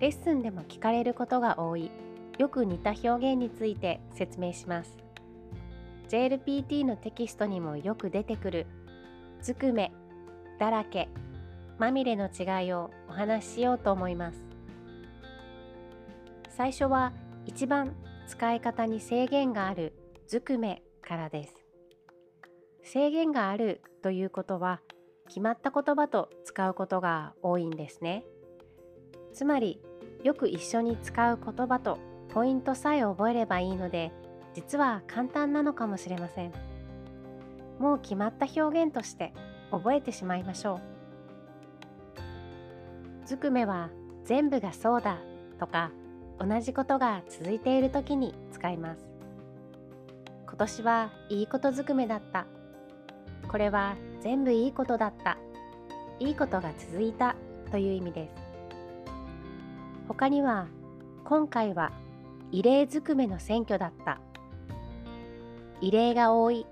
レッスンでも聞かれることが多い。よく似た表現について説明します。JLPT のテキストにもよく出てくる。ずくめ、だらけ、まみれの違いをお話ししようと思います。最初は一番使い方に制限があるずくめからです。制限があるということは決まった言葉と使うことが多いんですね。つまりよく一緒に使う言葉とポイントさえ覚えればいいので実は簡単なのかもしれません。もう決まった表現として覚えてしまいましょう。ずくめは全部がそうだとか同じことが続いている時に使います。今年はいいことずくめだった。これは全部いいことだった。いいことが続いたという意味です。他には今回は異例ずくめの選挙だった。異例が多い。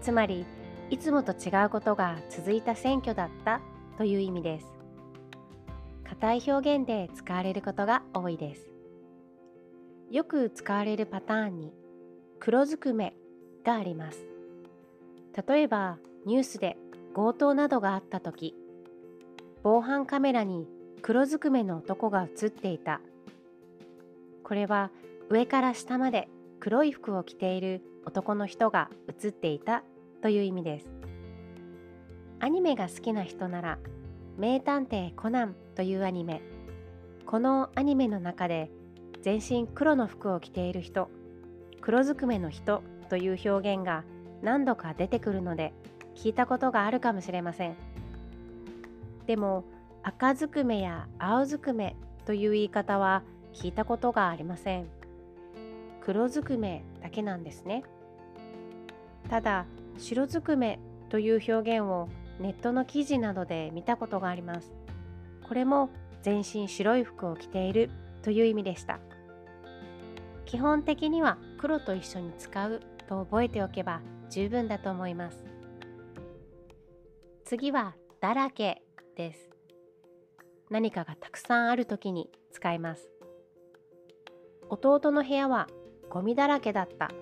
つまりいつもと違うことが続いた選挙だった。という意味です。硬い表現で使われることが多いです。よく使われるパターンに黒ずくめがあります。例えばニュースで強盗などがあった時防犯カメラに黒ずくめの男が映っていた。これは上から下まで黒い服を着ている男の人が映っていたという意味です。アニメが好きな人なら名探偵コナンというアニメ。このアニメの中で全身黒の服を着ている人黒ずくめの人という表現が何度か出てくるので聞いたことがあるかもしれません。でも赤ずくめや青ずくめという言い方は聞いたことがありません。黒ずくめだけなんですね。ただ白ずくめという表現をネットの記事などで見たことがあります。これも全身白い服を着ているという意味でした。基本的には黒と一緒に使うと覚えておけば十分だと思います。次はだらけです。何かがたくさんある時に使います。弟の部屋はゴミだらけだった。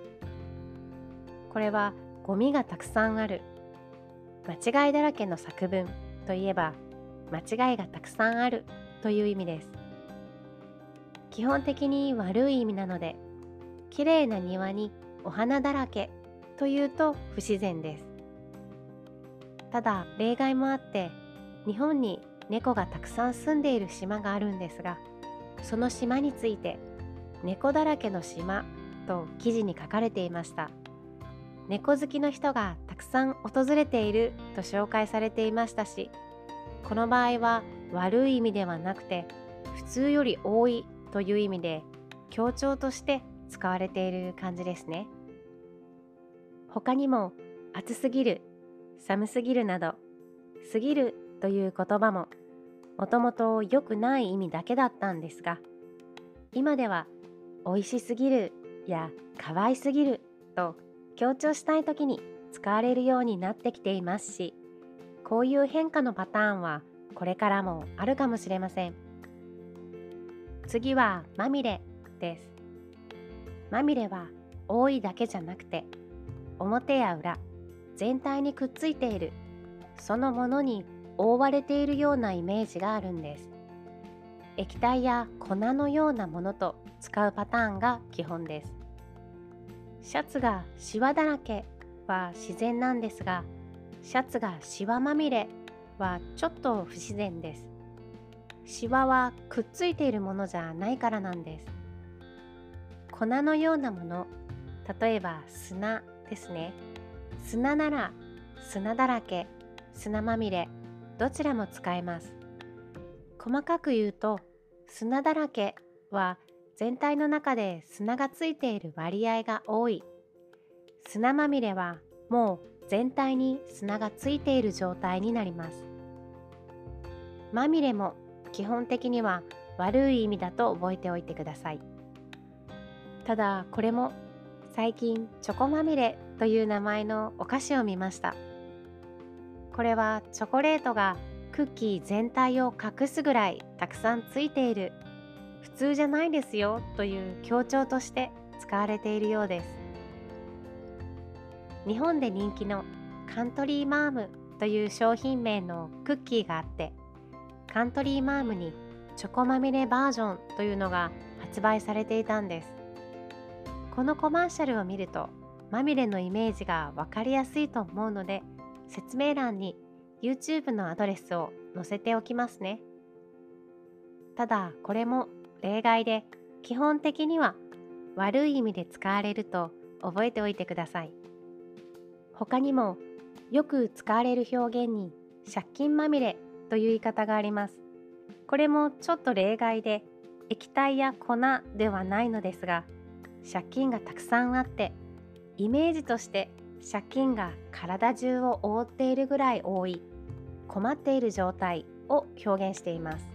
これはゴミがたくさんある。間違いだらけの作文といえば間違いがたくさんあるという意味です。基本的に悪い意味なので綺麗な庭にお花だらけというと不自然です。ただ例外もあって日本に猫がたくさん住んでいる島があるんですがその島について猫だらけの島と記事に書かれていました。猫好きの人がたくさん訪れていると紹介されていましたしこの場合は悪い意味ではなくて普通より多いという意味で強調として使われている感じですね。他にも暑すぎる寒すぎるなど過ぎるという言葉ももともと良くない意味だけだったんですが今では美味しすぎるや可愛すぎると強調したい時に使われるようになってきていますしこういう変化のパターンはこれからもあるかもしれません。次はまみれです。まみれは多いだけじゃなくて表や裏全体にくっついているそのものに覆われているようなイメージがあるんです。液体や粉のようなものと使うパターンが基本です。シャツがシワだらけは自然なんですがシャツがシワまみれはちょっと不自然です。シワはくっついているものじゃないからなんです。粉のようなもの例えば砂ですね。砂なら砂だらけ砂まみれどちらも使えます。細かく言うと砂だらけは全体の中で砂がついている割合が多い。砂まみれはもう全体に砂がついている状態になります。まみれも基本的には悪い意味だと覚えておいてください。ただこれも最近チョコまみれという名前のお菓子を見ました。これはチョコレートがクッキー全体を隠すぐらいたくさんついている普通じゃないですよという強調として使われているようです。日本で人気のカントリーマームという商品名のクッキーがあってカントリーマームにチョコまみれバージョンというのが発売されていたんです。このコマーシャルを見るとまみれのイメージが分かりやすいと思うので説明欄に YouTube のアドレスを載せておきますね。ただこれも例外で基本的には悪い意味で使われると覚えておいてください。他にもよく使われる表現に借金まみれという言い方があります。これもちょっと例外で液体や粉ではないのですが借金がたくさんあってイメージとして借金が体中を覆っているぐらい多い困っている状態を表現しています。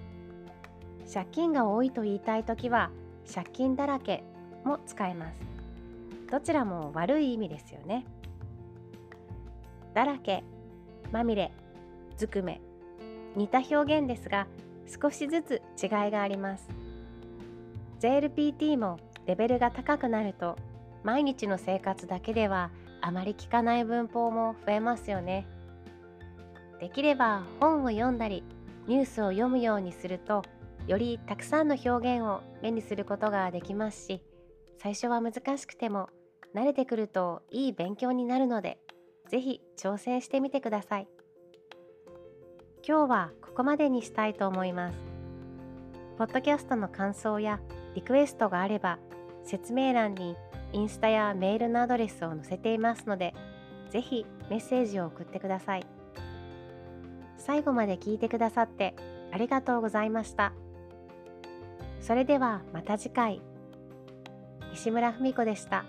借金が多いと言いたい時は借金だらけも使えます。どちらも悪い意味ですよね。だらけまみれずくめ似た表現ですが少しずつ違いがあります。JLPT もレベルが高くなると毎日の生活だけではあまり聞かない文法も増えますよね。できれば本を読んだりニュースを読むようにするとよりたくさんの表現を目にすることができますし最初は難しくても慣れてくるといい勉強になるので是非挑戦してみてください。今日はここまでにしたいと思います。ポッドキャストの感想やリクエストがあれば説明欄にインスタやメールのアドレスを載せていますのでぜひメッセージを送ってください。最後まで聞いてくださってありがとうございました。それではまた次回。西村文子でした。